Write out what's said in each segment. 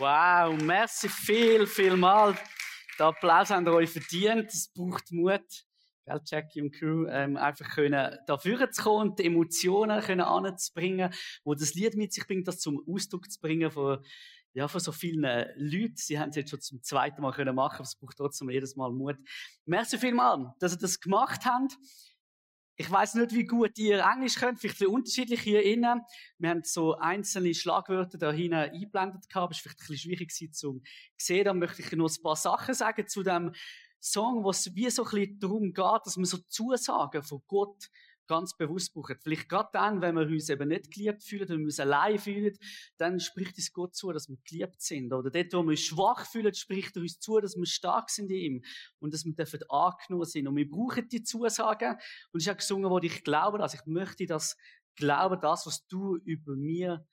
Wow, merci viel, viel mal. Den Applaus habt ihr euch verdient. Es braucht Mut. Gell, Jackie und Crew, ähm, einfach können, da vorne zu kommen die Emotionen können anzubringen, wo das Lied mit sich bringt, das zum Ausdruck zu bringen von, ja, von so vielen Leuten. Sie haben es jetzt schon zum zweiten Mal können machen, aber es braucht trotzdem jedes Mal Mut. Merci vielmal, dass ihr das gemacht habt. Ich weiß nicht, wie gut ihr Englisch könnt, vielleicht ein unterschiedlich hier innen. Wir haben so einzelne Schlagwörter da hinten eingeblendet gehabt, war vielleicht ein bisschen schwierig zu sehen. Da möchte ich noch ein paar Sachen sagen zu dem Song, wo es wie so ein bisschen darum geht, dass wir so Zusagen von Gott ganz bewusst brauchen. Vielleicht gerade dann, wenn wir uns eben nicht geliebt fühlen, wenn wir uns allein fühlen, dann spricht es Gott zu, dass wir geliebt sind. Oder dort, wo wir uns schwach fühlen, spricht er uns zu, dass wir stark sind in ihm und dass wir dürfen angenommen sind. Und wir brauchen die Zusagen. Und ich habe gesungen, wo ich glaube, also ich möchte das glauben, das, was du über mir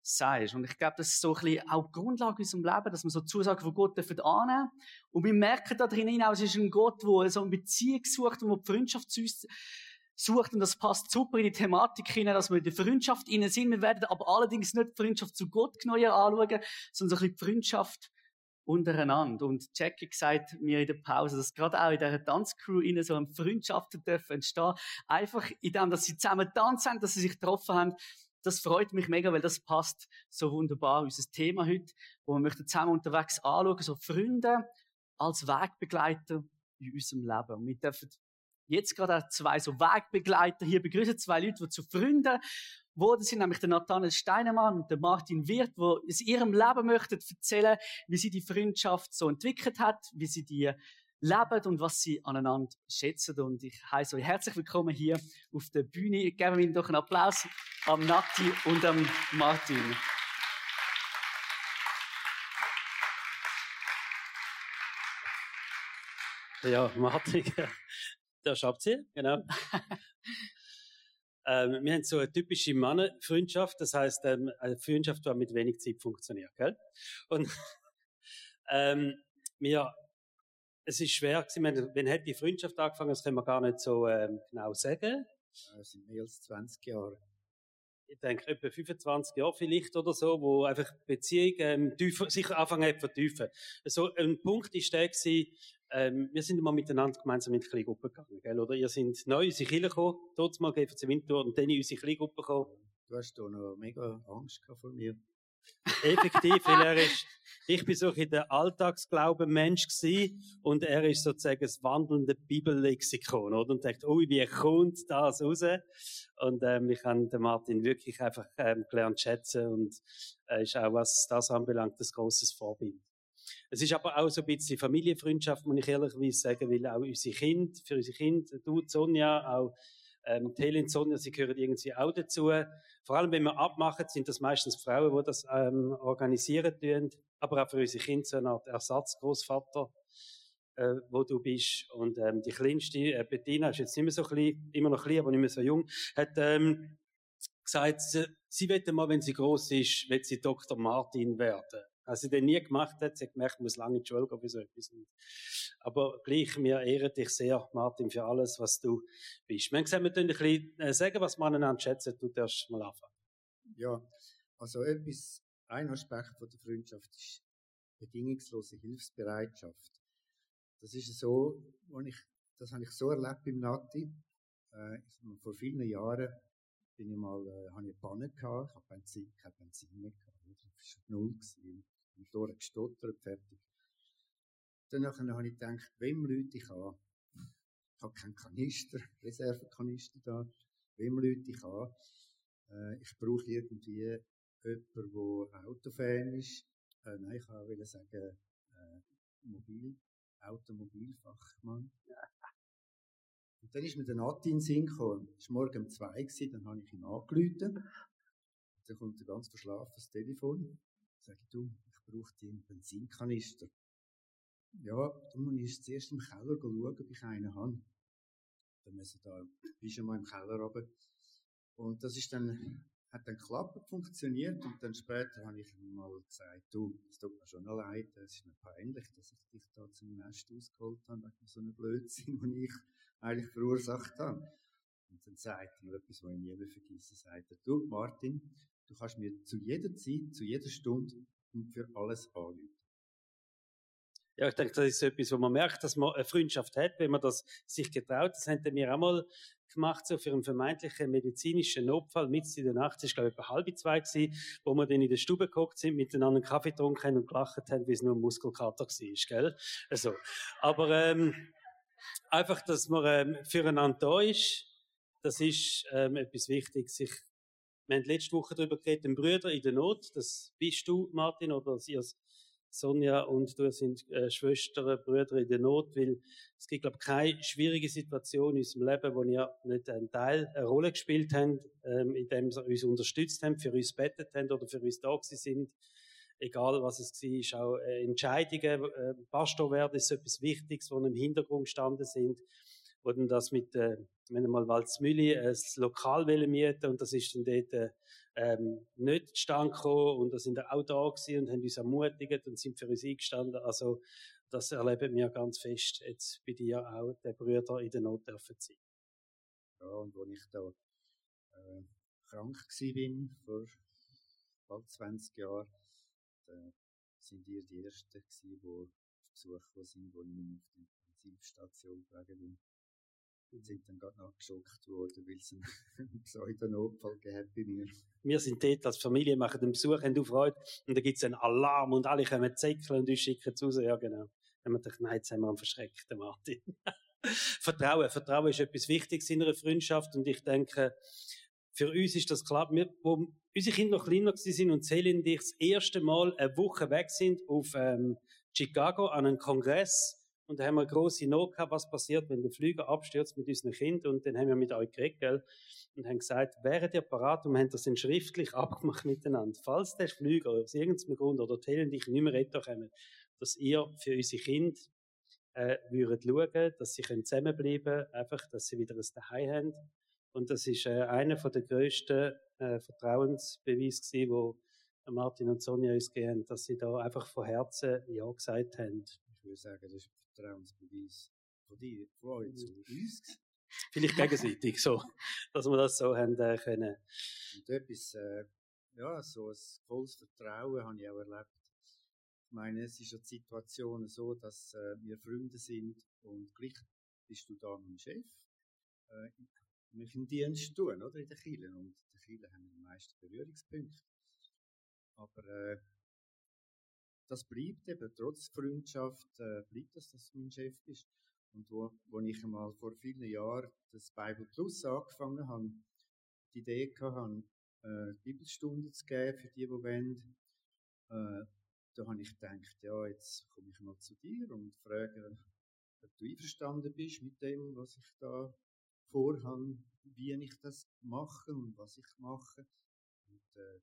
sagst. Und ich glaube, das ist so ein bisschen auch die Grundlage in unserem Leben, dass wir so Zusagen von Gott dürfen annehmen. Und wir merken da drinnen auch, es ist ein Gott, der so eine Beziehung sucht und der die Freundschaft zu uns sucht. Und das passt super in die Thematik hinein, dass wir in der Freundschaft innen sind. Wir werden aber allerdings nicht die Freundschaft zu Gott genau anschauen, sondern so ein bisschen die Freundschaft untereinander. Und Jackie gesagt mir in der Pause, dass gerade auch in dieser Tanzcrew innen so eine Freundschaften dürfen entstehen. Einfach in dem, dass sie zusammen tanzen, dass sie sich getroffen haben. Das freut mich mega, weil das passt so wunderbar unser Thema heute, wo wir möchten zusammen unterwegs anschauen, so Freunde als Wegbegleiter in unserem Leben. Und wir dürfen jetzt gerade zwei so Wegbegleiter hier begrüßen, zwei Leute, die zu Freunden wurden sind, nämlich der Nathanael Steinemann und der Martin Wirth, wo aus ihrem Leben möchten erzählen, wie sie die Freundschaft so entwickelt hat, wie sie die leben und was sie aneinander schätzen. Und ich heiße euch herzlich willkommen hier auf der Bühne. Geben wir ihnen doch einen Applaus am Nati und am Martin. Ja, Martin, der schafft sie, genau. ähm, wir haben so eine typische Mannenfreundschaft, das heißt ähm, eine Freundschaft, die mit wenig Zeit funktioniert, gell? Und ähm, wir, es ist schwer gewesen, wenn, wenn hat die Freundschaft angefangen, das können wir gar nicht so ähm, genau sagen. Das sind mehr als 20 Jahre. Ich denke, etwa 25 Jahre vielleicht oder so, wo einfach Beziehung ähm, tiefer, sich anfangen zu vertiefen. So, ein Punkt ist der gewesen, ähm, wir sind mal miteinander gemeinsam in die Kleingruppe gegangen, gell? oder? Ihr sind neu in unsere Kirche gekommen, dort mal GFC Winter und dann in unsere Kleingruppe gekommen. Du hast da noch mega Angst vor mir. Effektiv, weil er ist, ich bin so in der Alltagsglauben Mensch gewesen, und er ist sozusagen das wandelnde Bibellexikon, oder? Und denkt, ui, wie kommt das raus? Und, ähm, ich habe den Martin wirklich einfach, ähm, gelernt schätzen und, äh, ist auch, was das anbelangt, ein grosses Vorbild. Es ist aber auch so ein bisschen Familienfreundschaft, muss ich ehrlicherweise sagen, weil auch unsere Kinder, für unsere Kinder, du, Sonja, auch ähm, Helen, Sonja, sie gehören irgendwie auch dazu. Vor allem, wenn wir abmachen, sind das meistens Frauen, die das ähm, organisieren tun. Aber auch für unsere Kinder so eine Art Ersatzgroßvater, äh, wo du bist. Und ähm, die kleinste, äh, Bettina, ist jetzt nicht mehr so klein, immer noch klein, aber nicht mehr so jung, hat ähm, gesagt, sie, sie will mal, wenn sie groß ist, will sie Dr. Martin werden. Was sie dann nie gemacht hat, sie hat gemerkt, ich muss lange in die Schule gehen für so etwas. Aber gleich, wir ehren dich sehr, Martin, für alles, was du bist. Wir haben gesagt, wir ein bisschen äh, sagen, was wir aneinander schätzen. Du darfst mal anfangen. Ja, also etwas, ein Aspekt von der Freundschaft ist bedingungslose Hilfsbereitschaft. Das ist so, ich, das habe ich so erlebt im Nati. Äh, vor vielen Jahren bin ich mal, äh, habe ich Panne gehabt, ich habe Benzin, kein Benzin mehr gehabt, das war null gewesen. Ich habe gestottert, fertig. Dann habe ich gedacht, wem Leute ich an? Ich habe keinen Kanister, Reservekanister da. Wem Leute ich an? Äh, ich brauche irgendwie jemanden, der Autofan ist. Äh, nein, ich wollte sagen, äh, Mobil, Automobilfachmann. Und dann ist mir der Nati in den Sinn gekommen. Es war morgen um zwei, gewesen, dann habe ich ihn angerufen. Dann kommt er ganz verschlafen das Telefon. Sag ich, du, brauche den Benzinkanister. Ja, dann muss ich zuerst im Keller schauen, ob ich einen habe. Dann müssen da, bist du mal im Keller runter. Und das ist dann, hat dann geklappt, funktioniert. Und dann später habe ich mal gesagt, du, es tut mir schon leid, es ist mir peinlich, dass ich dich da zum Nest ausgeholt habe, wegen so einem Blödsinn, den ich eigentlich verursacht habe. Und dann sagt er etwas, was ich nie mehr vergessen, sagt er, du, Martin, du kannst mir zu jeder Zeit, zu jeder Stunde und für alles anrufen. Ja, ich denke, das ist etwas, wo man merkt, dass man eine Freundschaft hat, wenn man das sich getraut. Das haben wir auch mal gemacht, so für einen vermeintlichen medizinischen Notfall, mitten in der Nacht, war, glaube ich, etwa halb zwei gewesen, wo wir dann in der Stube geguckt sind, miteinander Kaffee getrunken und gelacht haben, wie es nur ein Muskelkater war, gell? Also. Aber, ähm, einfach, dass man, ähm, füreinander da ist, das ist, ähm, etwas Wichtiges. Ich, wir haben letzte Woche darüber geredet, den Brüder in der Not, das bist du, Martin, oder ihr Sonja und du sind äh, Schwestern, Brüder in der Not, weil es gibt, glaube ich, keine schwierige Situation in unserem Leben, wo ihr nicht einen Teil, eine Rolle gespielt habt, ähm, indem sie uns unterstützt haben, für uns bettet haben oder für uns da sind. Egal, was es war, auch äh, Entscheidungen, äh, Pastor werden ist etwas Wichtiges, wo im Hintergrund gestanden sind. Wo dann das mit, äh, wenn mal Walzmühle ein Lokal mieten und das ist dann dort, äh, ähm, nicht zustande gekommen und da sind wir auch da gewesen und haben uns ermutigt und sind für uns eingestanden. Also das erleben wir ganz fest jetzt bei dir auch, der Brüder in der Not dürfen sein. Ja, und als ich da äh, krank bin vor bald 20 Jahren, da sind ihr die Ersten gewesen, die auf Besuch sind, wo ich auf die Intensivstation gelegen bin und sind dann gerade noch geschockt worden, weil es einen Pseudonotfall gegeben bei mir. Wir sind dort als Familie, machen den Besuch, haben du Freude, und da gibt es einen Alarm und alle kommen zäckeln und uns schicken zu Hause. Ja, genau. Dann haben wir gedacht, nein, jetzt haben wir einen verschreckten Martin. Vertrauen. Vertrauen ist etwas Wichtiges in einer Freundschaft und ich denke, für uns ist das klar. Wir, wo unsere Kinder noch kleiner sind und Celine und ich das erste Mal eine Woche weg sind auf ähm, Chicago an einem Kongress, und da haben wir grosse Not gehabt, was passiert, wenn der Flüger abstürzt mit unseren Kindern. Und dann haben wir mit euch geredet, Und haben gesagt, wäret ihr parat? Und wir haben das dann schriftlich abgemacht miteinander. Falls der Flüger aus irgendeinem Grund oder die Helen und ich nicht mehr retten können, dass ihr für unsere Kinder äh, würdet schauen, dass sie können zusammenbleiben einfach, dass sie wieder ein Daheim haben. Und das ist äh, einer von der grössten äh, Vertrauensbeweise gewesen, wo Martin und Sonja uns gegeben haben, dass sie da einfach von Herzen Ja gesagt haben. Ich würde sagen, das ist Vertrauensbeweis von dir, von euch zu uns. Vielleicht gegenseitig, so, dass wir das so haben äh, können. Und etwas, äh, ja, so ein volles Vertrauen habe ich auch erlebt. Ich meine, es ist ja die Situation so, dass äh, wir Freunde sind und gleich bist du da mein Chef. Äh, wir können Dienst tun, oder, in den Kielen. Und in den Kielen haben wir die meisten Berührungspunkte. Aber, äh, das bleibt eben, trotz Freundschaft, äh, bleibt das, dass mein Chef bist. Und wo, wo ich einmal vor vielen Jahren das Bible Plus angefangen habe, die Idee gehabt, äh, Bibelstunden zu geben für die, die wollen, äh, da habe ich gedacht, ja, jetzt komme ich mal zu dir und frage, ob du einverstanden bist mit dem, was ich da vorhabe, wie ich das mache und was ich mache. Und äh,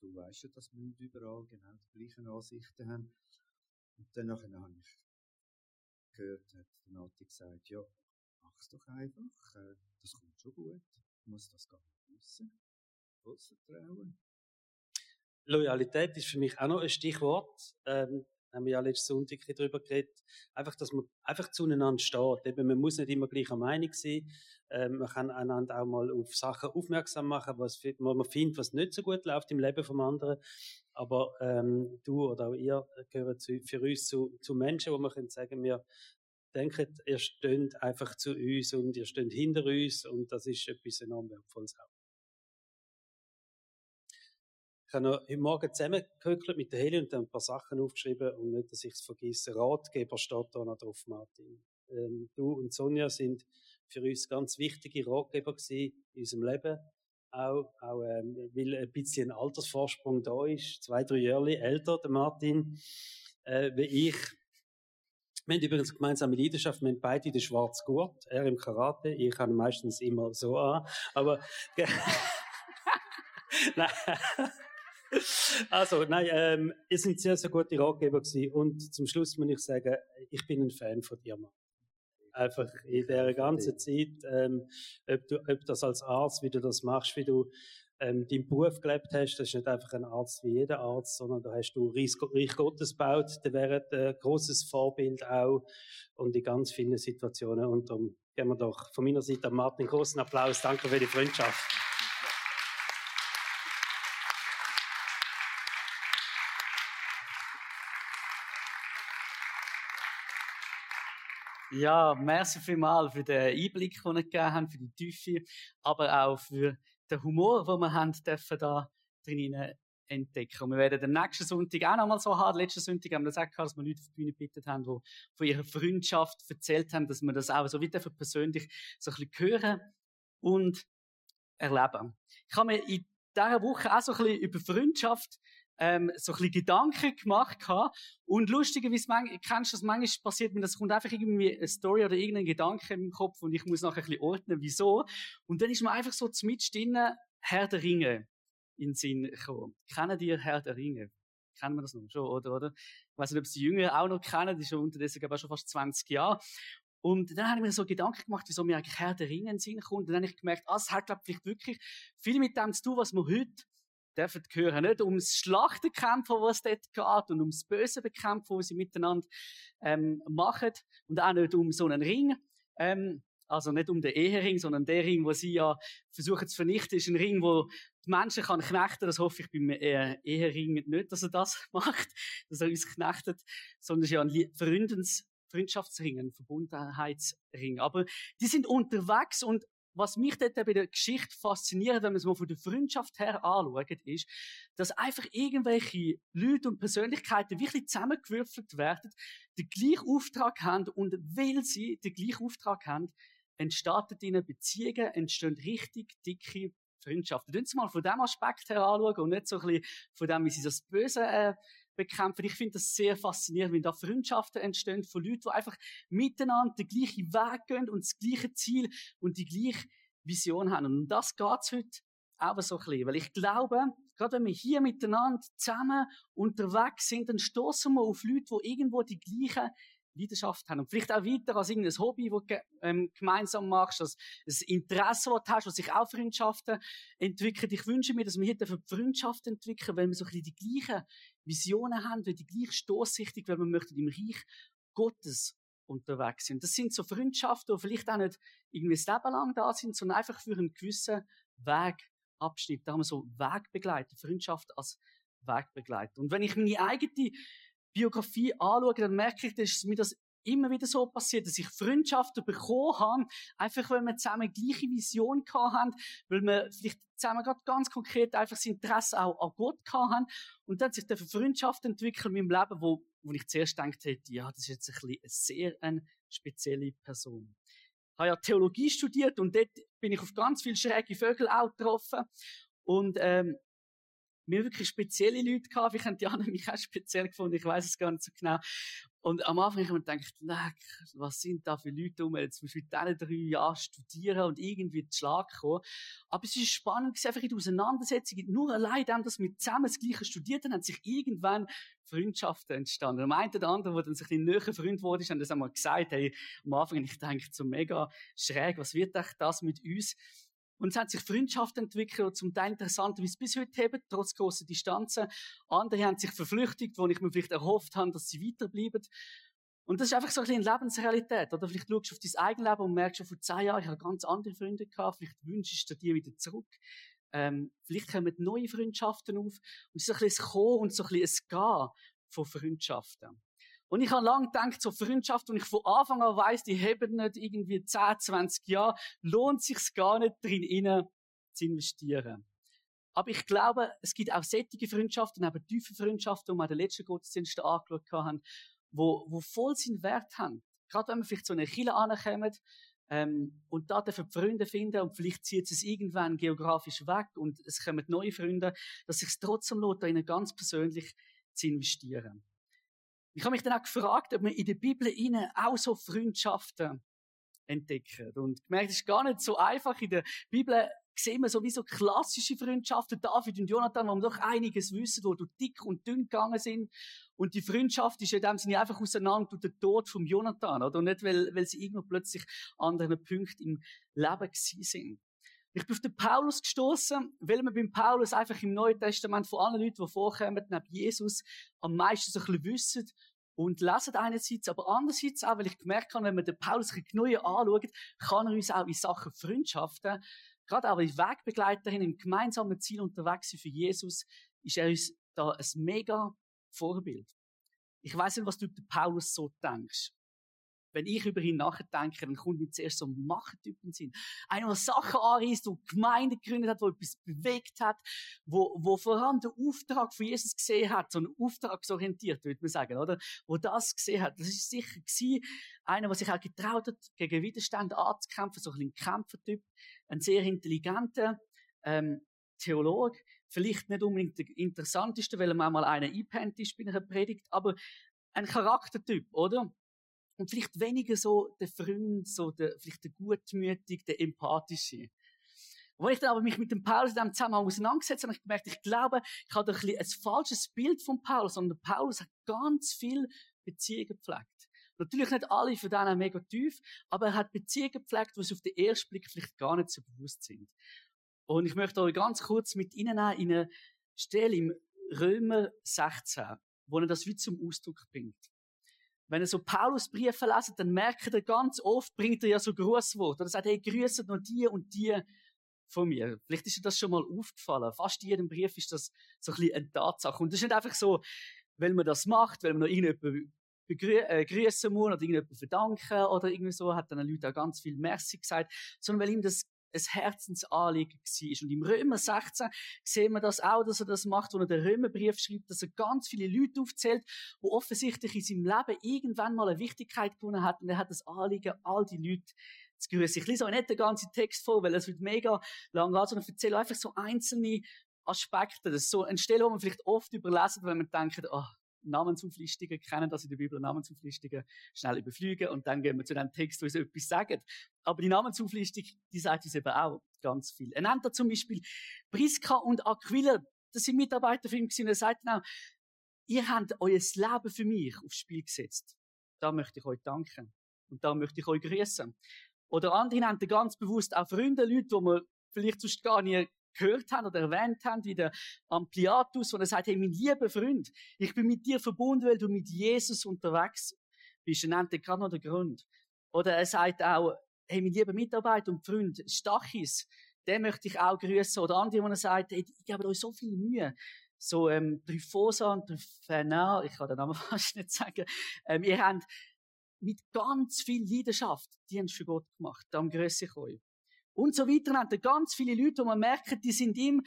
du weißt ja, dass wir nicht überall genau die gleichen Ansichten haben. Und dann habe ich gehört, hat der Nati gesagt, ja, mach's doch einfach, äh, das kommt schon gut, du musst das gar nicht wissen. Volles Vertrauen. Loyalität ist für mich auch noch ein Stichwort. Ähm, haben wir ja letzten Sonntag darüber geredet. Einfach, dass man einfach zueinander steht. Eben, man muss nicht immer gleicher Meinung sein. Ähm, man kann einander auch mal auf Sachen aufmerksam machen, was man findet, was nicht so gut läuft im Leben vom anderen. Aber ähm, du oder auch ihr gehören zu, für uns zu, zu Menschen, wo man können sagen, wir denken, ihr steht einfach zu uns und ihr steht hinter uns und das ist etwas enorm Wertvolles auch. Habe noch heute Morgen zusammengehöckelt mit der Heli und ein paar Sachen aufgeschrieben und nicht, dass ich es vergesse. Ratgeber steht da noch drauf, Martin. Ähm, du und Sonja sind für uns ganz wichtige Ratgeber gewesen in unserem Leben. Auch, auch ähm, weil ein bisschen ein Altersvorsprung da ist. Zwei, drei Jahre älter, der Martin, äh, wie ich. Wir haben übrigens gemeinsame Leidenschaft. Wir haben beide den schwarzen Gurt. Er im Karate. Ich habe meistens immer so an. Aber, nein. Also, nein, ähm, ihr seid sehr, sehr gute Ratgeber gewesen. Und zum Schluss muss ich sagen, ich bin ein Fan von dir, Mann einfach in der ganzen Zeit, ähm, ob, du, ob das als Arzt, wie du das machst, wie du ähm, deinen Beruf gelebt hast, das ist nicht einfach ein Arzt wie jeder Arzt, sondern da hast du Reich, Reich Gottes gebaut, da wäre ein großes Vorbild auch und in ganz vielen Situationen. Und darum geben wir doch von meiner Seite Martin großen Applaus. Danke für die Freundschaft. Ja, merci vielmals für den Einblick, den ihr gegeben habt, für die Tiefe, aber auch für den Humor, den wir haben dürfen da drinnen entdecken. Und wir werden am nächsten Sonntag auch nochmal so haben. Letzten Sonntag haben wir das auch gehabt, dass wir Leute auf die Bühne gebeten haben, die von ihrer Freundschaft erzählt haben, dass wir das auch so wieder persönlich so ein bisschen hören und erleben. Ich habe mir in dieser Woche auch so ein bisschen über Freundschaft ähm, so ein bisschen Gedanken gemacht habe. Und lustigerweise, kennst du das, manchmal passiert mir, das kommt einfach irgendwie eine Story oder irgendein Gedanke im Kopf und ich muss nachher ein bisschen ordnen, wieso. Und dann ist mir einfach so zum drinnen Herr der Ringe in den Sinn gekommen. Kennen die Herr der Ringe? Kennen wir das noch schon, oder, oder? Ich weiß nicht, ob Sie Jünger auch noch kennen, die ist schon unterdessen, glaube ich, schon fast 20 Jahre. Und dann habe ich mir so Gedanken gemacht, wieso mir eigentlich Herr der Ringe in den Sinn kommt. Und dann habe ich gemerkt, ah, es hat, glaube ich, vielleicht wirklich viel mit dem zu tun, was wir heute dürfen hören. Nicht ums Schlachten kämpfen, was dort geht, und ums Böse bekämpfen, was sie miteinander ähm, machen. Und auch nicht um so einen Ring. Ähm, also nicht um den Ehering, sondern der Ring, wo sie ja versuchen zu vernichten, ist ein Ring, wo die Menschen kann knechten. Das hoffe ich beim äh, Ehering nicht, dass er das macht, dass er uns knechtet, sondern es ist ja ein Freundens Freundschaftsring, ein Verbundenheitsring. Aber die sind unterwegs und was mich dort bei der Geschichte fasziniert, wenn man es mal von der Freundschaft her anschaut, ist, dass einfach irgendwelche Leute und Persönlichkeiten wirklich zusammengewürfelt werden, den gleichen Auftrag haben und weil sie den gleichen Auftrag haben, entstehen ihnen Beziehungen, entstehen richtig dicke Freundschaften. Lass uns mal von dem Aspekt her anschauen und nicht so ein bisschen von dem, wie sie das Böse äh, bekämpfen. Ich finde das sehr faszinierend, wenn da Freundschaften entstehen von Leuten, die einfach miteinander den gleichen Weg gehen und das gleiche Ziel und die gleiche Vision haben. Und um das geht's heute auch so ein bisschen. Weil ich glaube, gerade wenn wir hier miteinander zusammen unterwegs sind, dann stoßen wir auf Leute, die irgendwo die gleichen Leidenschaft haben. Und vielleicht auch weiter als irgendein Hobby, das du ähm, gemeinsam machst, als ein Interesse, das du hast, was sich auch Freundschaften entwickeln. Ich wünsche mir, dass wir hier Freundschaften entwickeln, weil wir so ein bisschen die gleichen Visionen haben, weil die gleiche Stoßrichtung, weil wir möchten im Reich Gottes unterwegs sind. Das sind so Freundschaften, die vielleicht auch nicht irgendwie das Leben lang da sind, sondern einfach für einen gewissen Wegabschnitt. Da haben wir so Wegbegleiter, Freundschaft als Wegbegleiter. Und wenn ich meine eigene Biografie anschaue, dann merke ich, dass mir das immer wieder so passiert, dass ich Freundschaften bekommen habe, einfach weil wir zusammen gleiche Vision haben, weil wir vielleicht zusammen gerade ganz konkret einfach das Interesse auch an Gott haben und dann sich eine Freundschaft entwickeln in meinem Leben, wo, wo ich zuerst gedacht hätte, ja, das ist jetzt ein bisschen eine sehr eine spezielle Person. Ich habe ja Theologie studiert und dort bin ich auf ganz viele schräge Vögel auch getroffen und ähm, wir wirklich spezielle Leute gehabt. Ich habe Diana mich auch speziell gefunden. Ich weiß es gar nicht so genau. Und am Anfang habe ich mir gedacht, was sind da für Leute um jetzt musst du mit diesen drei Jahren studieren und irgendwie zu Schlag kommen. Aber es ist spannend, einfach in der Auseinandersetzung, nur allein dem, dass wir zusammen das Gleiche studiert haben, haben sich irgendwann Freundschaften entstanden. Am der andere, der dann sich ein näher Freund wurde, haben das einmal gesagt, hey, am Anfang, ich denke so mega schräg, was wird echt das mit uns? Und es hat sich Freundschaften entwickelt, und zum Teil interessant, wie es bis heute haben, trotz grosser Distanzen. Andere haben sich verflüchtigt, wo ich mir vielleicht erhofft habe, dass sie weiterbleiben. Und das ist einfach so ein bisschen Lebensrealität. Oder vielleicht schaust du auf dein eigenes Leben und merkst schon vor zehn Jahren, ich habe ganz andere Freunde gehabt, vielleicht wünschst du dir wieder zurück. Ähm, vielleicht kommen neue Freundschaften auf. Und es ist so ein bisschen ein Kommen und so ein bisschen ein Gehen von Freundschaften. Und ich habe lange gedacht, so Freundschaft, und ich von Anfang an weiss, die haben nicht irgendwie 10, 20 Jahre, lohnt sich's gar nicht drin innen zu investieren. Aber ich glaube, es gibt auch sättige Freundschaften, aber tiefe Freundschaften, die wir in den letzten Gottesdiensten angeschaut haben, wo, wo voll seinen Wert haben. Gerade wenn wir vielleicht so eine Kille ankommen, ähm, und da dürfen Freunde finden und vielleicht zieht es irgendwann geografisch weg und es kommen neue Freunde, dass sich trotzdem lohnt, da ihnen ganz persönlich zu investieren. Ich habe mich dann auch gefragt, ob man in der Bibel ihnen auch so Freundschaften entdecken. Und gemerkt, es ist gar nicht so einfach. In der Bibel sehen wir sowieso klassische Freundschaften. David und Jonathan, wo wir doch einiges wissen, wo durch dick und dünn gegangen sind. Und die Freundschaft ist in dem Sinne einfach auseinander durch den Tod vom Jonathan, oder? Und nicht, weil, weil sie irgendwo plötzlich an anderen Punkten im Leben gewesen sind. Ich bin auf den Paulus gestoßen, weil man beim Paulus einfach im Neuen Testament von allen Leuten, die vorkommen, neben Jesus, am meisten so ein bisschen wissen und lesen einerseits, aber andererseits auch, weil ich gemerkt habe, wenn man den Paulus ein bisschen genauer anschaut, kann er uns auch in Sachen Freundschaften, gerade auch als Wegbegleiterin im gemeinsamen Ziel unterwegs sind für Jesus, ist er uns da ein mega Vorbild. Ich weiß nicht, was du den Paulus so denkst. Wenn ich über ihn nachdenke, dann kommt mir zuerst so ein Machertyp in den Sinn. Einer, der Sachen anreißt, der Gemeinde gegründet hat, der etwas bewegt hat, wo, wo vor allem den Auftrag von Jesus gesehen hat, so ein auftragsorientiert, würde man sagen, oder? Wo das gesehen hat. Das ist sicher gewesen, einer, der sich auch getraut hat, gegen Widerstände anzukämpfen, so ein Kämpfertyp, ein sehr intelligenter, ähm, Theologe, vielleicht nicht unbedingt der interessanteste, weil er mal einer einpennt ist bei einer Predigt, aber ein Charaktertyp, oder? Und vielleicht weniger so der Freund, so der, vielleicht der gutmütig, der empathische. Wo ich dann aber mich mit dem Paulus in diesem Zusammenhang auseinandergesetzt habe, habe ich gemerkt, ich glaube, ich habe ein, ein falsches Bild von Paulus, sondern Paulus hat ganz viel Beziehungen gepflegt. Natürlich nicht alle von denen mega tief, aber er hat Beziehungen gepflegt, die uns auf den ersten Blick vielleicht gar nicht so bewusst sind. Und ich möchte euch ganz kurz mit Ihnen in eine Stelle im Römer 16, wo er das wie zum Ausdruck bringt. Wenn er so Paulus Briefe lesen, dann merkt er ganz oft, bringt er ja so Grußworte. Oder sagt, hey, grüße noch die und die von mir. Vielleicht ist dir das schon mal aufgefallen. Fast in jedem Brief ist das so ein bisschen eine Tatsache. Und das ist nicht einfach so, weil man das macht, weil man noch irgendjemanden begrü äh, muss oder irgendjemanden verdanken oder irgendwie so, hat dann Leute auch ganz viel Merci gesagt, sondern weil ihm das ein Herzensanliegen war. Und im Römer 16 sehen wir das auch, dass er das macht, wo er den Römerbrief schreibt, dass er ganz viele Leute aufzählt, wo offensichtlich in seinem Leben irgendwann mal eine Wichtigkeit gewonnen hat und er hat das Anliegen, all die Leute zu grüßen. Ich lese auch nicht den ganzen Text vor, weil es wird mega lang gehen, sondern erzähle einfach so einzelne Aspekte. Das ist so eine Stelle, wo man vielleicht oft überlesen, wenn man denkt, oh, Namensauflistungen kennen, dass in der Bibel Namensauflistungen schnell überfliegen und dann gehen wir zu dem Text, wo sie etwas sagen. Aber die Namensauflistung, die sagt uns eben auch ganz viel. Er nennt da zum Beispiel Priska und Aquila, das sind Mitarbeiter von ihm gewesen, er sagt auch, ihr habt euer Leben für mich aufs Spiel gesetzt. Da möchte ich euch danken. Und da möchte ich euch grüßen. Oder andere nennen ganz bewusst auch Freunde, Leute, die man vielleicht sonst gar nie gehört haben oder erwähnt haben, wie der Ampliatus, wo er sagt, hey, mein lieber Freund, ich bin mit dir verbunden, weil du mit Jesus unterwegs bist. Er nennt gerade noch den Grund. Oder er sagt auch, hey, mein lieber Mitarbeiter und Freund, Stachis, den möchte ich auch grüßen. Oder andere, wo er sagt, hey, ich gebe euch so viel Mühe. So, ähm, Tryphosa und Tryphena, ich kann den Namen fast nicht sagen, ähm, ihr habt mit ganz viel Leidenschaft Dienst für Gott gemacht. Darum grüße ich euch und so weiter. Und dann ganz viele Leute, wo man merkt, die sind ihm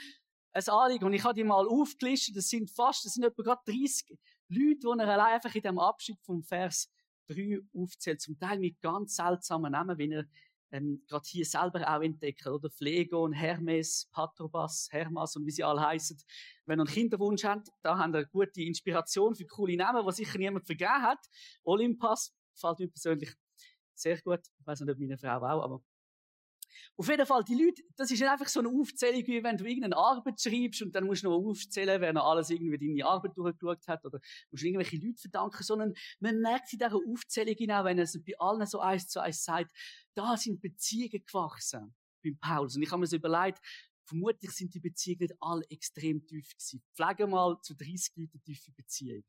ein Anliegen. Und ich habe die mal aufgelistet, das sind fast, das sind etwa gerade 30 Leute, die er allein einfach in dem Abschnitt vom Vers 3 aufzählt. Zum Teil mit ganz seltsamen Namen, wie er ähm, gerade hier selber auch entdeckt, oder? Phlegon, Hermes, Patrobas, Hermas und wie sie alle heißen. Wenn ihr einen Kinderwunsch habt, da habt ihr gute Inspiration für coole Namen, die sicher niemand vergeben hat. Olympus gefällt mir persönlich sehr gut. Ich weiß nicht, ob meine Frau auch, aber auf jeden Fall, die Leute, das ist nicht einfach so eine Aufzählung, wie wenn du irgendeine Arbeit schreibst und dann musst du noch aufzählen, wer noch alles irgendwie deine Arbeit durchgeschaut hat oder musst irgendwelche Leute verdanken, sondern man merkt in dieser Aufzählung genau, wenn es bei allen so eins zu eins sagt, da sind Beziehungen gewachsen beim Paulus. Und ich habe mir so überlegt, vermutlich sind die Beziehungen nicht alle extrem tief gewesen. Pflege mal zu 30 Leuten tiefe Beziehungen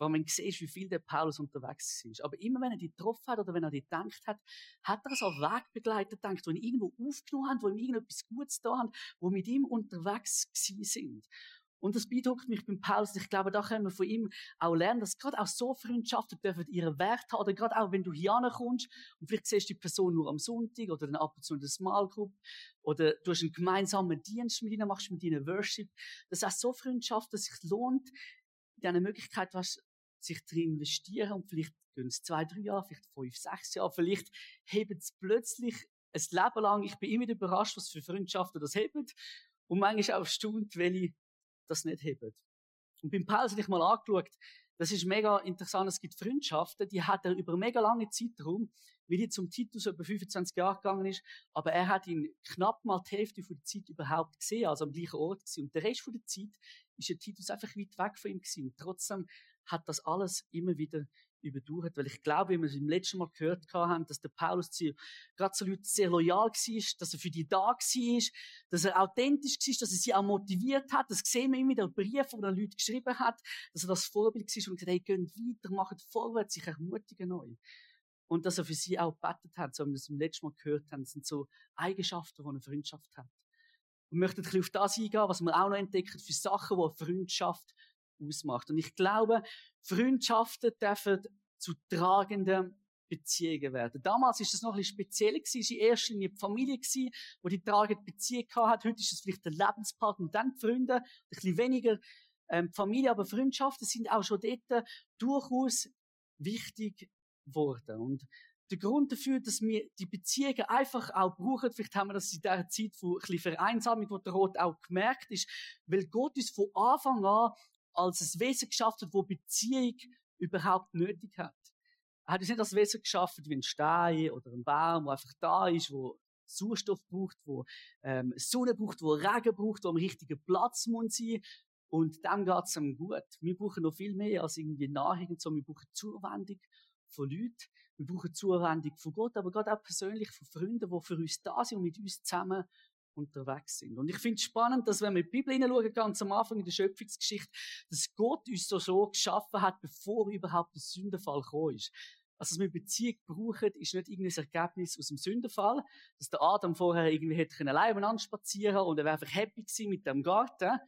weil man sieht, wie viel der Paulus unterwegs ist. Aber immer wenn er die getroffen hat oder wenn er die gedacht hat, hat er es auch Wegbegleiter gedacht, die ihn irgendwo aufgenommen haben, wo ihm irgendetwas Gutes da haben, wo mit ihm unterwegs gewesen sind. Und das beeindruckt mich beim Paulus. Ich glaube, da können wir von ihm auch lernen, dass gerade auch so Freundschaften dürfen ihren Wert haben. Oder gerade auch, wenn du hier kommst und vielleicht siehst du die Person nur am Sonntag oder dann ab und zu in der Small Group oder du hast einen gemeinsamen Dienst mit ihnen, machst mit ihnen Worship. Das ist auch so Freundschaft, dass es sich lohnt, in diese Möglichkeit, was sich drin investieren und vielleicht gehen es zwei, drei Jahre, vielleicht fünf, sechs Jahre, vielleicht heben es plötzlich ein Leben lang. Ich bin immer wieder überrascht, was für Freundschaften das heben und manchmal auch erstaunt, welche das nicht heben. Und beim Paulus habe ich mal angeschaut, das ist mega interessant, es gibt Freundschaften, die hat er über mega lange Zeitraum, wie die zum Titus über 25 Jahre gegangen ist, aber er hat ihn knapp mal die Hälfte von der Zeit überhaupt gesehen, also am gleichen Ort gewesen. Und der Rest von der Zeit ist der Titus einfach weit weg von ihm gewesen. Und trotzdem hat das alles immer wieder überdauert, weil ich glaube, wie wir es im letzten Mal gehört haben, dass der Paulus zu gerade so Leute sehr loyal war, dass er für die da war, dass er authentisch war, dass er sie auch motiviert hat. Das sehen wir immer in den Briefen, die er Leute geschrieben hat, dass er das Vorbild war und gesagt, hey, geht weiter, macht vorwärts, sich ermutigen neu. Und dass er für sie auch gebetet hat, so wie wir es im letzten Mal gehört haben, das sind so Eigenschaften, die eine Freundschaft hat. Und möchte ein bisschen auf das eingehen, was wir auch noch entdecken, für Sachen, die eine Freundschaft ausmacht. Und ich glaube, Freundschaften dürfen zu tragenden Beziehungen werden. Damals ist das noch ein bisschen speziell gewesen, es war in erster Linie die Familie gewesen, wo die tragende Beziehung hat. Heute ist es vielleicht der Lebenspartner und dann die Freunde, ein bisschen weniger ähm, Familie, aber Freundschaften sind auch schon dort durchaus wichtig geworden. Und der Grund dafür, dass wir die Beziehungen einfach auch brauchen, vielleicht haben wir das in dieser Zeit von ein bisschen Vereinsamung, die der Rot auch gemerkt ist, weil Gott uns von Anfang an als ein Wesen geschafft hat, wo Beziehung überhaupt nötig hat. Er hat uns nicht als Wesen geschaffen wie ein Stein oder ein Baum, der einfach da ist, wo Sauerstoff braucht, wo ähm, Sonne braucht, wo Regen braucht, wo am richtigen Platz muss sein. Und dem geht es gut. Wir brauchen noch viel mehr als irgendwie Nahrung und so. Wir brauchen Zuwendung von Leuten. Wir brauchen Zuwendung von Gott, aber gerade auch persönlich von Freunden, die für uns da sind und mit uns zusammen unterwegs sind. Und ich finde es spannend, dass wenn wir in die Bibel hineinschauen, ganz am Anfang in der Schöpfungsgeschichte, dass Gott uns so, so geschaffen hat, bevor überhaupt der Sündenfall gekommen ist. Also, dass wir Beziehung brauchen, ist nicht irgendein Ergebnis aus dem Sündenfall, dass der Adam vorher irgendwie hätte können allein spazieren und er wäre einfach happy gewesen mit dem Garten.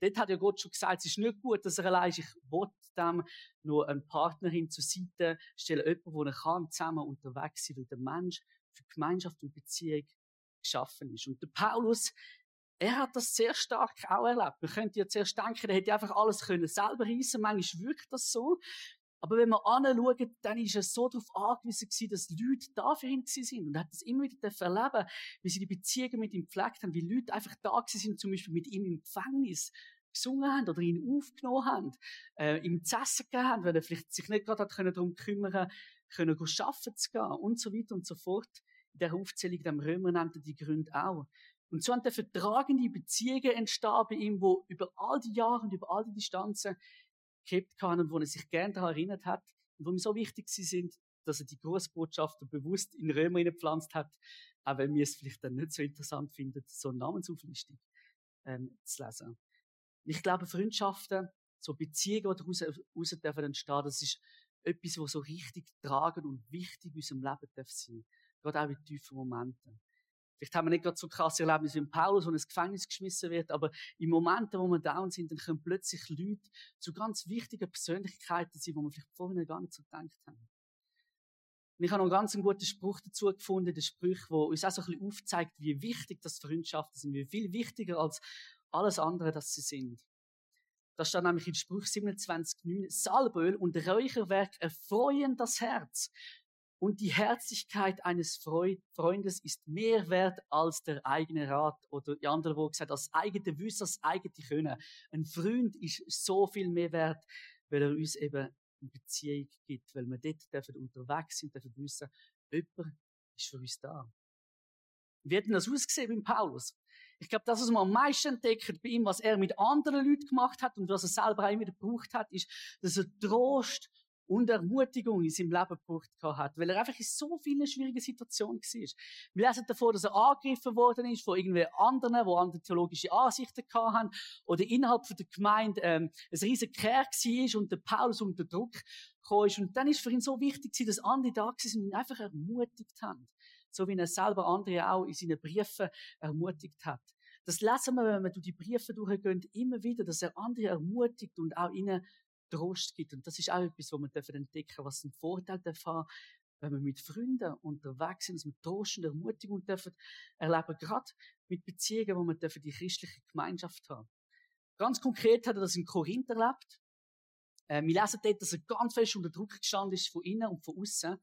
Dort hat ja Gott schon gesagt, es ist nicht gut, dass er allein ist. Ich will dem nur einen Partner hin zur Seite stellen, jemanden, wo er kann zusammen unterwegs sein, weil der Mensch für Gemeinschaft und Beziehung geschaffen ist. Und der Paulus, er hat das sehr stark auch erlebt. Man könnte ja zuerst denken, er hätte einfach alles können selber reissen. Manchmal wirkt das so. Aber wenn wir anschauen, dann ist er so darauf angewiesen gewesen, dass Leute da für ihn sind. Und er hat das immer wieder erleben, wie sie die Beziehungen mit ihm gepflegt haben, wie Leute einfach da sind, zum Beispiel mit ihm im Gefängnis gesungen haben oder ihn aufgenommen haben, äh, ihm zu essen gegeben haben, weil er vielleicht sich nicht gerade darum kümmern können, arbeiten zu gehen und so weiter und so fort. Der Aufzählung dem Römer nennt er die Gründe auch. Und so haben der vertragende Beziehungen entstanden bei ihm, wo über all die Jahre und über all die Distanzen gehabt haben und wo er sich gerne daran erinnert hat und wo ihm so wichtig sie sind, dass er die Großbotschafter bewusst in Römer gepflanzt hat, auch wenn wir es vielleicht dann nicht so interessant finden, so eine Namensauflistung ähm, zu lesen. Ich glaube, Freundschaften, so Beziehungen, die daraus, daraus dürfen entstehen, das ist etwas, was so richtig tragend und wichtig in unserem Leben darf sein. Gerade auch in tiefen Momenten. Vielleicht haben wir nicht gerade so krasse Erlebnisse wie Paulus, wo ins Gefängnis geschmissen wird, aber in Momenten, wo wir down sind, dann können plötzlich Leute zu ganz wichtigen Persönlichkeiten sein, wo wir vielleicht vorher gar nicht so gedacht haben. Und ich habe noch einen ganz guten Spruch dazu gefunden, der Spruch, der uns auch so ein bisschen aufzeigt, wie wichtig das Freundschaften sind, wie viel wichtiger als alles andere, das sie sind. Da steht nämlich in Spruch 27,9, Salböl und Räucherwerk erfreuen das Herz. Und die Herzlichkeit eines Freundes ist mehr wert als der eigene Rat oder die andere, wo gesagt, als eigene Wissen, als eigene Können. Ein Freund ist so viel mehr wert, weil er uns eben eine Beziehung gibt, weil wir dort dürfen unterwegs sind, dürfen wissen, jemand ist für uns da. Wie hat denn das ausgesehen beim Paulus? Ich glaube, das, was man am meisten entdeckt bei ihm, was er mit anderen Leuten gemacht hat und was er selber auch immer gebraucht hat, ist, dass er Trost und Ermutigung in seinem Leben gebraucht hat, weil er einfach in so vielen schwierigen Situationen war. Wir lesen davor, dass er angegriffen worden ist von irgendwelchen anderen, die andere theologische Ansichten haben, oder innerhalb der Gemeinde ähm, ein riesiger Kerl war und der Paulus unter Druck kam. Und dann ist für ihn so wichtig, dass andere da sind und ihn einfach ermutigt haben. So wie er selber andere auch in seinen Briefen ermutigt hat. Das lesen wir, wenn wir durch die Briefe durchgehen, immer wieder, dass er andere ermutigt und auch ihnen Trost gibt. Und das ist auch etwas, wo wir entdecken dürfen, was ein Vorteil davon wenn wir mit Freunden unterwegs sind, dass wir Trost und Ermutigung dürfen erleben, gerade mit Beziehungen, wo wir dürfen die christliche Gemeinschaft haben. Ganz konkret hat er das in Korinth erlebt. Äh, wir lesen dort, dass er ganz fest unter Druck gestanden ist, von innen und von außen.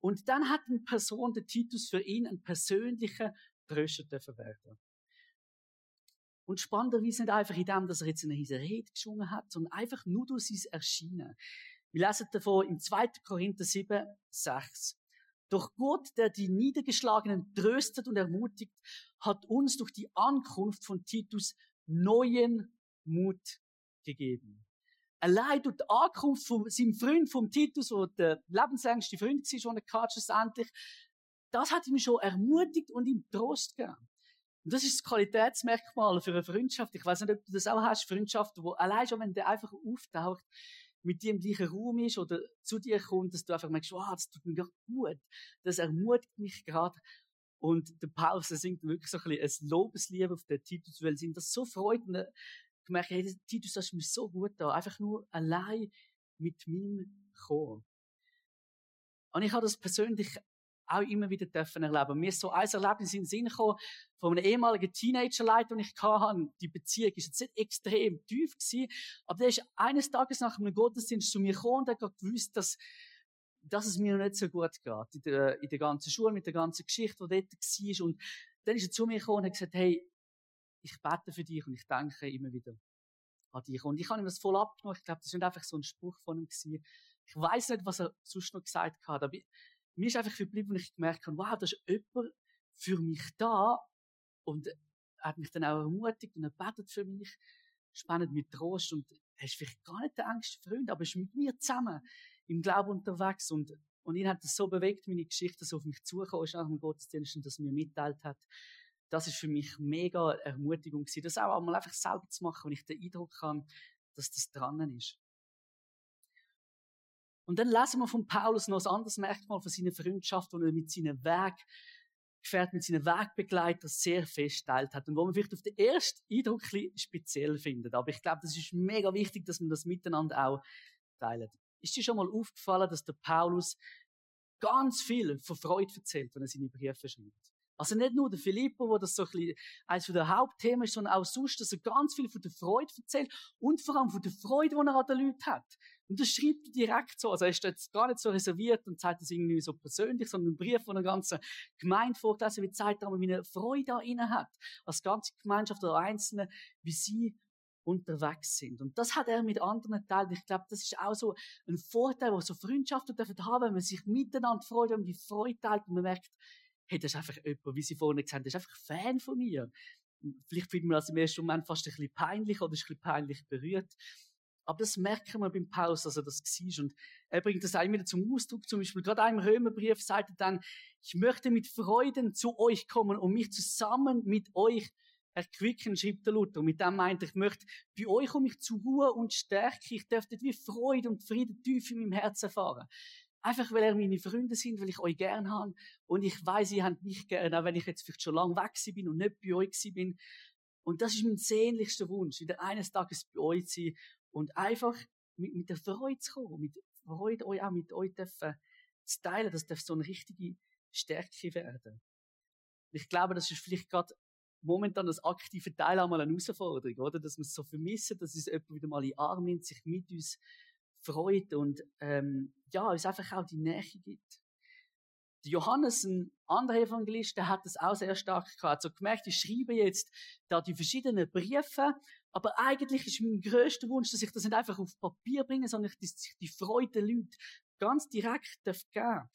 Und dann hat eine Person, der Titus, für ihn ein persönlicher Tröster dürfen werden. Und spannenderweise nicht einfach in dem, dass er jetzt eine Rede geschwungen hat, sondern einfach nur durch sein Erscheinen. Wir lesen davon im 2. Korinther 7, 6. Doch Gott, der die Niedergeschlagenen tröstet und ermutigt, hat uns durch die Ankunft von Titus neuen Mut gegeben. Allein durch die Ankunft von seinem Freund, vom Titus, der der lebenslängste Freund war, den er schlussendlich, das hat ihn schon ermutigt und ihm Trost gegeben. Und das ist das Qualitätsmerkmal für eine Freundschaft. Ich weiß nicht, ob du das auch hast, Freundschaften, wo allein schon, wenn der einfach auftaucht, mit dir im gleichen Raum ist oder zu dir kommt, dass du einfach merkst, wow, das tut mir gerade gut. Das ermutigt mich gerade. Und der Paulus singt wirklich so ein bisschen ein Lobeslied auf den Titus, weil sie ihm das so freut und gemerkt, hey, Titus, das ist mir so gut da. Einfach nur allein mit mir kommen. Und ich habe das persönlich auch immer wieder dürfen erleben. Mir ist so ein Erlebnis in den Sinn gekommen, von einem ehemaligen Teenager-Leiter, den ich hatte. Die Beziehung ist jetzt nicht extrem tief gewesen, aber der ist eines Tages nach einem Gottesdienst zu mir gekommen und hat gewusst, dass, dass es mir nicht so gut geht. In der, in der ganzen Schule, mit der ganzen Geschichte, die dort war. Und dann ist er zu mir gekommen und hat gesagt, hey, ich bete für dich und ich denke immer wieder an dich. Und ich habe ihm das voll abgenommen. Ich glaube, das war einfach so ein Spruch von ihm gewesen. Ich weiß nicht, was er sonst noch gesagt hat, aber mir ist einfach verblieben, und ich gemerkt habe, wow, da ist jemand für mich da und er hat mich dann auch ermutigt und er betet für mich, spendet mir Trost und er ist vielleicht gar nicht der engste Freund, aber er ist mit mir zusammen im Glauben unterwegs und, und ihn hat das so bewegt, meine Geschichte, so auf mich zugekommen ist nach dem Gottesdienst und das mir mitteilt hat. Das ist für mich mega Ermutigung gewesen, das auch einmal einfach selber zu machen, wenn ich den Eindruck habe, dass das dran ist. Und dann lesen wir von Paulus noch ein anderes Merkmal von seiner Freundschaft, wo er mit seinem Weg Gefährt mit seinen Wegbegleitern sehr festteilt hat und wo man vielleicht auf den ersten Eindruck ein speziell findet. Aber ich glaube, das ist mega wichtig, dass man das miteinander auch teilt. Ist dir schon mal aufgefallen, dass der Paulus ganz viel von Freude erzählt, wenn er seine Briefe schreibt? Also nicht nur der Filippo, wo das so ein bisschen eines der Hauptthemen ist, sondern auch sonst, dass er ganz viel von der Freude erzählt und vor allem von der Freude, die er an den Leuten hat. Und das schreibt er direkt so. Also er ist jetzt gar nicht so reserviert und zeigt das irgendwie so persönlich, sondern ein Brief von einer ganzen Gemeinde vorgelesen, wie zeigt er, wie eine Freude da inne hat. Als ganze Gemeinschaft oder Einzelne, wie sie unterwegs sind. Und das hat er mit anderen teilt. Ich glaube, das ist auch so ein Vorteil, wo so Freundschaften dürfen haben, wenn man sich miteinander freut, wenn man die Freude teilt und man merkt, hey, das ist einfach jemand, wie sie vorhin gesagt haben, das ist einfach Fan von mir. Vielleicht findet man das im ersten Moment fast ein bisschen peinlich oder ein bisschen peinlich berührt. Aber das merken wir beim Paulus, dass er das war. Und er bringt das auch wieder zum Ausdruck. Zum Beispiel gerade einem Römerbrief sagt er dann, ich möchte mit Freuden zu euch kommen und mich zusammen mit euch erquicken, schreibt der Luther. Und mit dem meint er, ich möchte bei euch komme ich zu Ruhe und Stärke. Ich dürfte wie Freude und Frieden tief in meinem Herzen erfahren. Einfach, weil er meine Freunde sind, weil ich euch gern habe. Und ich weiß, ihr habt mich gern, auch wenn ich jetzt vielleicht schon lange weg bin und nicht bei euch bin. Und das ist mein sehnlichster Wunsch, wieder eines Tages bei euch zu sein und einfach mit, mit der Freude zu kommen, mit Freude euch auch mit euch dürfen zu teilen, das darf so eine richtige Stärke werden. Ich glaube, das ist vielleicht gerade momentan das aktive Teil einmal eine Herausforderung, oder? Dass wir es so vermissen, dass es jemand wieder mal in den Arm nimmt, sich mit uns freut und ähm, ja, uns einfach auch die Nähe gibt. Johannes, ein anderer Evangelist, der hat das auch sehr stark gehabt. Also gemerkt, ich schreibe jetzt da die verschiedenen Briefe, aber eigentlich ist mein größter Wunsch, dass ich das nicht einfach auf Papier bringe, sondern dass ich die Freude der Leute ganz direkt darf geben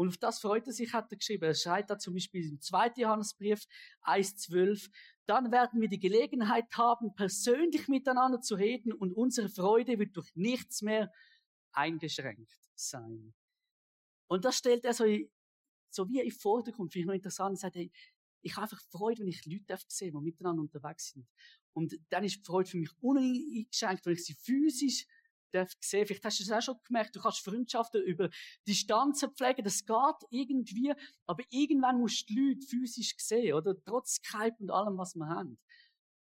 und auf das freut er sich, hat er geschrieben. Er schreibt da zum Beispiel im 2. Johannesbrief 1,12. Dann werden wir die Gelegenheit haben, persönlich miteinander zu reden und unsere Freude wird durch nichts mehr eingeschränkt sein. Und das stellt er so so wie im Vordergrund, finde ich noch interessant, sagt, hey, ich habe einfach Freude, wenn ich Leute sehen die miteinander unterwegs sind. Und dann ist die Freude für mich uneingeschränkt, wenn ich sie physisch darf sehen. Vielleicht hast du es auch schon gemerkt, du kannst Freundschaften über Distanzen pflegen, das geht irgendwie, aber irgendwann musst du die Leute physisch sehen, oder? Trotz Skype und allem, was wir haben.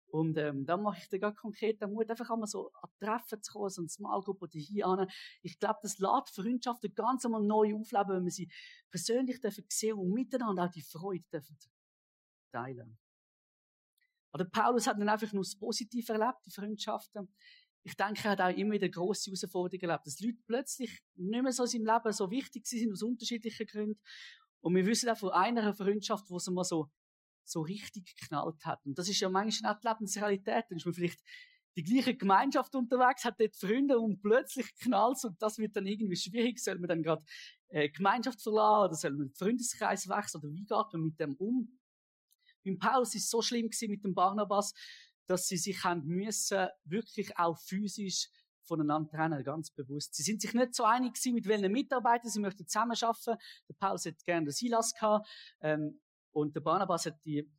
Und ähm, dann mache ich dir ganz konkret den Mut, einfach einmal so an Treffen zu kommen, so ein Small Group oder hier an. Ich glaube, das lädt Freundschaften ganz einmal neu aufleben, wenn wir sie persönlich dürfen sehen und miteinander auch die Freude dürfen teilen. Oder Paulus hat dann einfach nur das Positive erlebt, die Freundschaften. Ich denke, er hat auch immer wieder grosse Herausforderungen erlebt, dass Leute plötzlich nicht mehr so in seinem Leben so wichtig sind, aus unterschiedlichen Gründen. Und wir wissen auch von einer Freundschaft, wo es mal so so richtig geknallt hat. Und das ist ja manchmal auch die Lebensrealität. Dann ist man vielleicht die gleiche Gemeinschaft unterwegs, hat dort Freunde und plötzlich knallt und das wird dann irgendwie schwierig. Soll man dann gerade äh, Gemeinschaft verlassen oder soll man den Freundeskreis wechseln oder wie geht man mit dem um? Beim Paulus ist es so schlimm gewesen mit dem Barnabas, dass sie sich haben müssen, wirklich auch physisch voneinander trennen, ganz bewusst. Sie sind sich nicht so einig gewesen, mit welchen Mitarbeitern sie möchten zusammenarbeiten. Der Paulus hätte gerne den Silas gehabt. Ähm, und der Barnabas hat die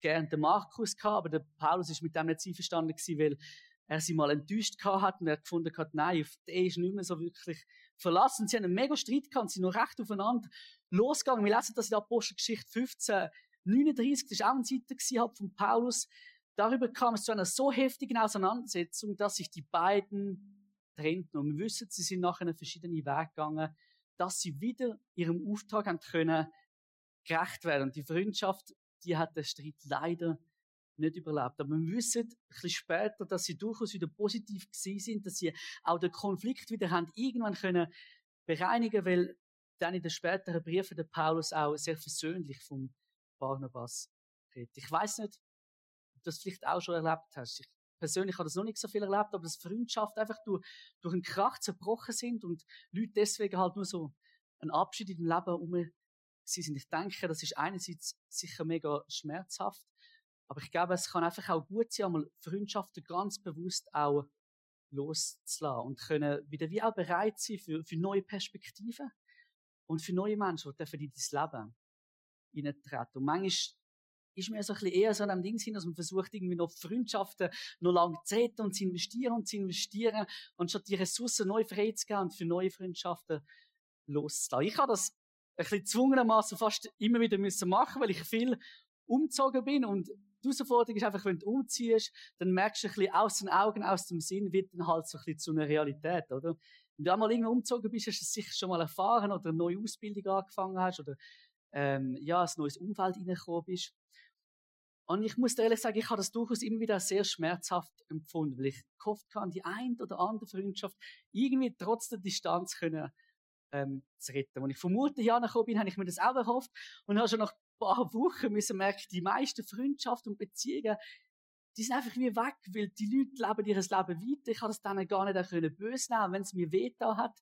gern den Markus gehabt, aber der Paulus ist mit dem nicht einverstanden gewesen, weil er sie mal enttäuscht gehabt hat und er gefunden hat, nein, auf den ist nicht mehr so wirklich verlassen. Sie haben einen mega Streit gehabt, sie sind noch recht aufeinander losgegangen. Wir lesen das in der Apostelgeschichte 15, 39, das war auch eine Seite von Paulus. Darüber kam es zu einer so heftigen Auseinandersetzung, dass sich die beiden trennten. Und wir wissen, sie sind nachher einen verschiedenen Weg gegangen dass sie wieder ihrem Auftrag können, gerecht werden. Und die Freundschaft, die hat den Streit leider nicht überlebt. Aber wir wissen ein bisschen später, dass sie durchaus wieder positiv gewesen sind, dass sie auch den Konflikt wieder haben irgendwann können bereinigen, weil dann in den späteren Briefen der Paulus auch sehr versöhnlich vom Barnabas redet. Ich weiß nicht, das vielleicht auch schon erlebt hast. Ich persönlich habe das noch nicht so viel erlebt, aber dass Freundschaft einfach durch, durch einen Krach zerbrochen sind und Leute deswegen halt nur so einen Abschied in dem Leben um sie sind. Ich denke, das ist einerseits sicher mega schmerzhaft, aber ich glaube, es kann einfach auch gut sein, einmal Freundschaften ganz bewusst auch loszulassen und können wieder wie auch bereit sein für, für neue Perspektiven und für neue Menschen, die dürfen in dein Leben hineintreten. Und manchmal ist mir so ein eher so dem Ding dass man versucht, irgendwie noch Freundschaften noch lange zu retten und zu investieren und zu investieren, anstatt die Ressourcen neu freizugeben und für neue Freundschaften loszulassen. Ich habe das ein bisschen fast immer wieder müssen machen, weil ich viel umgezogen bin und die Herausforderung ist einfach, wenn du umziehst, dann merkst du ein bisschen aus den Augen, aus dem Sinn, wird dann halt so ein bisschen zu einer Realität, oder? Wenn du einmal irgendwo umgezogen bist, hast du es sicher schon mal erfahren oder eine neue Ausbildung angefangen hast oder ähm, ja, ein neues Umfeld reingekommen bist. Und ich muss ehrlich sagen, ich habe das durchaus immer wieder sehr schmerzhaft empfunden, weil ich gehofft habe, die ein oder andere Freundschaft irgendwie trotz der Distanz können, ähm, zu retten. Als ich Mutter hier gekommen bin, habe ich mir das auch erhofft und habe schon nach ein paar Wochen müssen merken, die meisten Freundschaften und Beziehungen, die sind einfach wie weg, weil die Leute leben ihr Leben weiter. Ich habe das denen gar nicht können böse nehmen, wenn es mir weh da hat.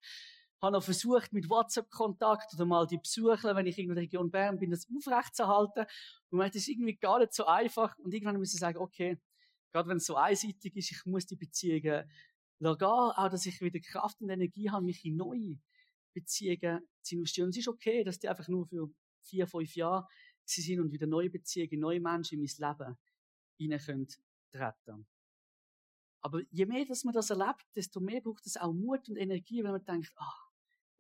Habe noch versucht, mit WhatsApp-Kontakt oder mal die Besucher, wenn ich in der Region Bern bin, das aufrechtzuerhalten. Und das ist irgendwie gar nicht so einfach. Und irgendwann muss ich sagen, okay, gerade wenn es so einseitig ist, ich muss die Beziehungen lassen, auch dass ich wieder Kraft und Energie habe, mich in neue Beziehungen zu investieren. Und es ist okay, dass die einfach nur für vier, fünf Jahre sie sind und wieder neue Beziehungen, neue Menschen in mein Leben hinein können treten. Aber je mehr, dass man das erlebt, desto mehr braucht es auch Mut und Energie, wenn man denkt, ah,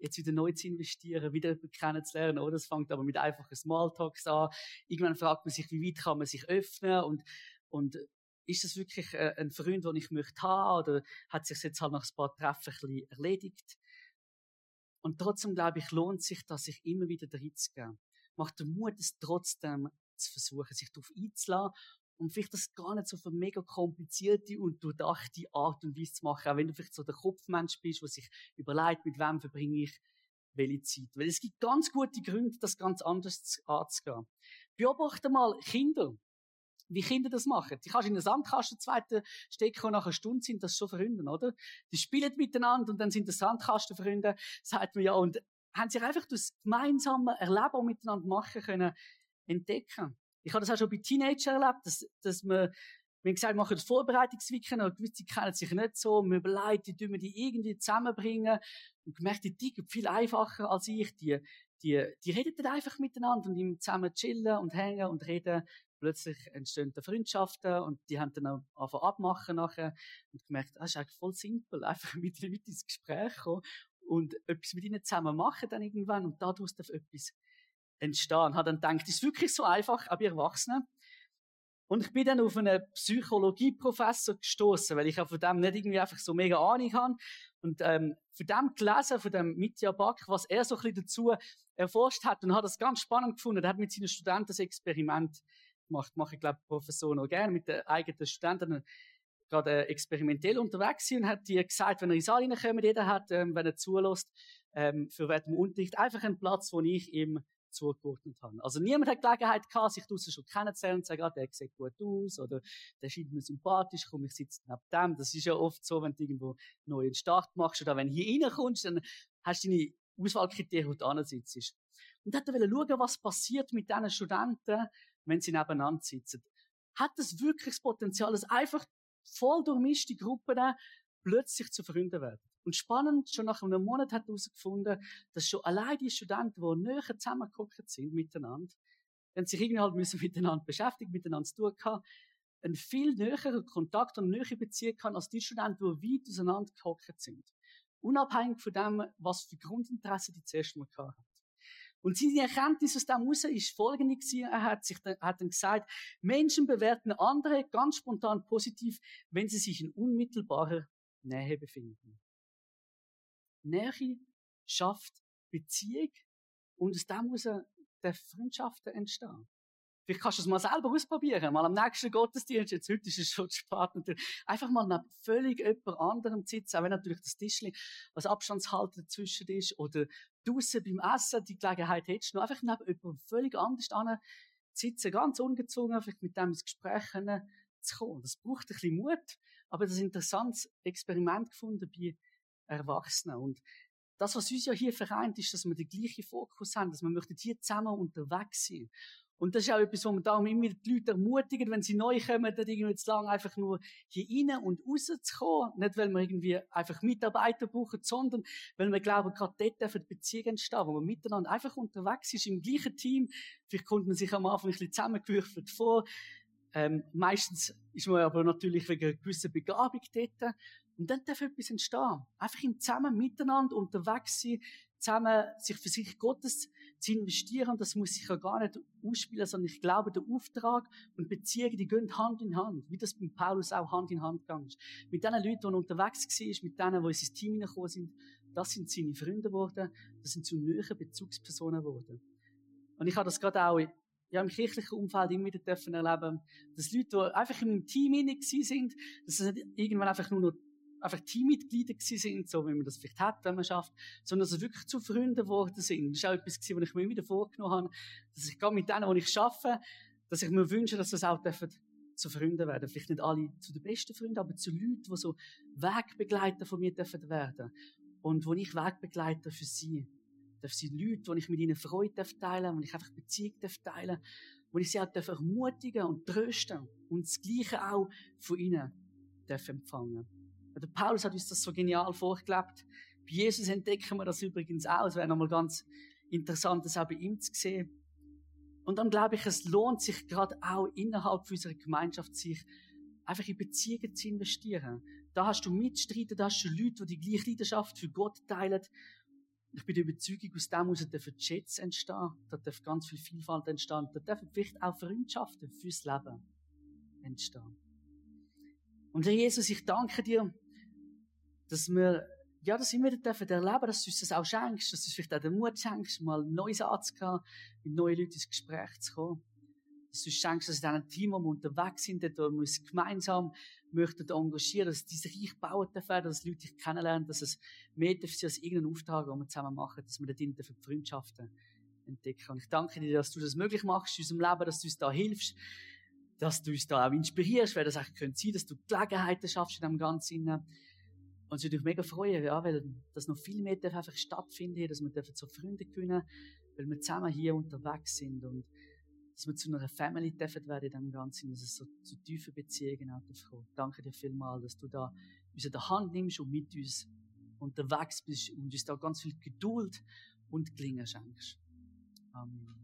jetzt wieder neu zu investieren, wieder kennenzulernen, oder? Das fängt aber mit einfachen Smalltalks an. Irgendwann fragt man sich, wie weit kann man sich öffnen und, und ist das wirklich äh, ein Freund, den ich möchte haben, oder hat sich jetzt halt nach ein paar Treffen ein bisschen erledigt? Und trotzdem, glaube ich, lohnt sich das, sich immer wieder reinzugeben. Macht den Mut, es trotzdem zu versuchen, sich darauf einzulassen und vielleicht das gar nicht so für mega komplizierte und durchdachte Art und Weise zu machen, auch wenn du vielleicht so der Kopfmensch bist, der sich überlegt, mit wem verbringe ich welche Zeit. Weil es gibt ganz gute Gründe, das ganz anders anzugehen. Beobachte mal Kinder. Wie Kinder das machen. Die kannst in den Sandkasten zweite stecken und nach einer Stunde sind das schon Freunde, oder? Die spielen miteinander und dann sind das Sandkastenfreunde, sagt man ja, und haben sich einfach das gemeinsame Erleben miteinander machen können entdecken. Ich habe das auch schon bei Teenagern erlebt, dass, dass man, wir gesagt, wir machen das Vorbereitungsweekend, aber gewisse kennen sich nicht so, wir überlegen, tun wir die irgendwie zusammenbringen. Und gemerkt, die ticken viel einfacher als ich, die, die, die reden dann einfach miteinander und zusammen chillen und hängen und reden. Plötzlich entstehen da Freundschaften und die haben dann auch angefangen abmachen nachher. Und gemerkt, das ist eigentlich voll simpel, einfach mit den Leuten ins Gespräch kommen und etwas mit ihnen zusammen machen dann irgendwann. Und daraus darf etwas entstehen. Hat dann gedacht, das ist wirklich so einfach, aber Erwachsenen. Und ich bin dann auf einen Psychologieprofessor gestoßen, weil ich auch von dem nicht irgendwie einfach so mega Ahnung habe. Und ähm, von dem gelesen, von dem Mitya Back, was er so ein bisschen dazu erforscht hat und hat das ganz spannend gefunden. Er hat mit seinen Studenten das Experiment gemacht. Mache ich glaube Professor noch gerne mit den eigenen Studenten gerade äh, experimentell unterwegs sind und hat dir gesagt, wenn er ins Saal reinkommt, jeder hat, ähm, wenn er zulässt, ähm, für welchen Unterricht einfach einen Platz, wo ich ihm zugeordnet habe. Also niemand hat Gelegenheit gehabt, sich draussen schon kennenzulernen und zu sagen, ah, der sieht gut aus oder der scheint mir sympathisch, komm, ich sitze neben dem. Das ist ja oft so, wenn du irgendwo einen neuen Start machst oder wenn du hier reinkommst, dann hast du deine Auswahlkriterien, wo du ansitzt. Und hat er schauen, was passiert mit diesen Studenten, wenn sie nebeneinander sitzen. Hat das wirklich das Potenzial, dass einfach voll durchmischte Gruppen plötzlich zu Freunden werden? Und spannend, schon nach einem Monat hat er herausgefunden, dass schon allein die Studenten, die näher zusammengeguckt sind miteinander, wenn sich irgendwie halt müssen miteinander beschäftigen, miteinander zu tun haben, einen viel näheren Kontakt und eine nähere Beziehung kann als die Studenten, die weit auseinander gehockt sind. Unabhängig von dem, was für Grundinteresse die zuerst mal hatten. Und seine Erkenntnis aus dem heraus ist folgende gewesen. Er hat sich, dann, hat dann gesagt, Menschen bewerten andere ganz spontan positiv, wenn sie sich in unmittelbarer Nähe befinden. Nähe schafft Beziehung und aus dem heraus Freundschaften entstehen. Vielleicht kannst du es mal selber ausprobieren. Mal am nächsten Gottesdienst, jetzt heute ist es schon spät, einfach mal neben völlig jemand anderem sitzen, auch wenn natürlich das Tischchen, was Abstandshalter dazwischen ist, oder draussen beim Essen die Gelegenheit hättest, noch einfach neben jemandem völlig anders an sitzen, ganz ungezwungen, vielleicht mit dem ins Gespräch zu kommen. Das braucht ein bisschen Mut, aber das ist ein interessantes Experiment gefunden bei Erwachsenen. Und das, was uns ja hier vereint, ist, dass wir den gleichen Fokus haben, dass wir möchten hier zusammen unterwegs sein. Und das ist auch etwas, wo man darum immer die Leute ermutigen, wenn sie neu kommen, dann irgendwie zu lang einfach nur hier rein und rauszukommen. Nicht, weil wir irgendwie einfach Mitarbeiter brauchen, sondern weil wir glauben, gerade dort dürfen Beziehungen entstehen, wo man miteinander einfach unterwegs ist, im gleichen Team. Vielleicht kommt man sich am Anfang ein bisschen zusammengewürfelt vor. Ähm, meistens ist man aber natürlich wegen einer gewissen Begabung dort. Und dann darf etwas entstehen. Einfach im Zusammen miteinander unterwegs sein, zusammen sich für sich Gottes zu investieren. Das muss sich ja gar nicht ausspielen, sondern ich glaube, der Auftrag und Beziehungen, die gehen Hand in Hand. Wie das beim Paulus auch Hand in Hand gegangen ist. Mit den Leuten, die er unterwegs war, mit denen, die in sein Team hineingekommen sind, das sind seine Freunde geworden. Das sind zu nahen Bezugspersonen geworden. Und ich habe das gerade auch ja, im kirchlichen Umfeld immer wieder dürfen erleben, dass Leute, die einfach in meinem Team hinein sind, dass es nicht irgendwann einfach nur noch einfach Teammitglieder sind, so wie man das vielleicht hat, wenn man schafft, sondern dass sie wirklich zu Freunden geworden sind. Das ist auch etwas, was ich mir immer wieder vorgenommen habe, dass ich gerade mit denen, die ich arbeite, dass ich mir wünsche, dass das auch dürfen zu Freunden werden. Vielleicht nicht alle zu den besten Freunden, aber zu Leuten, die so Wegbegleiter von mir dürfen werden. Und wo ich Wegbegleiter für sie. Darf sie Leute, wo ich mit ihnen Freude darf teilen, wo ich einfach Beziehung darf teilen, wo ich sie auch darf ermutigen und trösten und das Gleiche auch von ihnen darf empfangen. Der Paulus hat uns das so genial vorgelebt. Bei Jesus entdecken wir das übrigens auch. Es wäre nochmal ganz interessant, das auch bei ihm zu sehen. Und dann glaube ich, es lohnt sich gerade auch innerhalb unserer Gemeinschaft, sich einfach in Beziehungen zu investieren. Da hast du Mitstreiter, da hast du Leute, die die gleiche Leidenschaft für Gott teilen. Ich bin der Überzeugung, aus dem heraus dürfen Chats entstehen. Da darf ganz viel Vielfalt entstehen. Da dürfen vielleicht auch Freundschaften fürs Leben entstehen. Und Herr Jesus, ich danke dir, dass wir, ja, dass wir wieder dürfen erleben, dass du uns das auch schenkst, dass du uns vielleicht auch den Mut schenkst, mal neues anzugehen, mit neuen Leuten ins Gespräch zu kommen. Dass du schenkst, dass in diesem Team, wo wir unterwegs sind, wo wir uns gemeinsam möchten engagieren, dass dieses Reich bauen dürfen, dass Leute dich kennenlernen, dass es mehr dürfen als irgendein Auftrag, den wir zusammen machen, dass wir dort dürfen Freundschaften entdecken. Und ich danke dir, dass du das möglich machst in unserem Leben, dass du uns da hilfst, dass du uns da auch inspirierst, weil das eigentlich könnte sein, dass du Gelegenheiten schaffst in dem Ganzen. Und es würde mich mega freuen, ja, weil das noch viel mehr darf einfach stattfinden, dass wir dürfen so Freunde gewinnen, weil wir zusammen hier unterwegs sind und dass wir zu einer Family dürfen werden in dem Ganzen, dass es so zu tiefen Beziehungen auch kommt. Danke dir vielmals, dass du da uns in der Hand nimmst und mit uns unterwegs bist und uns da ganz viel Geduld und Gelingen schenkst. Amen.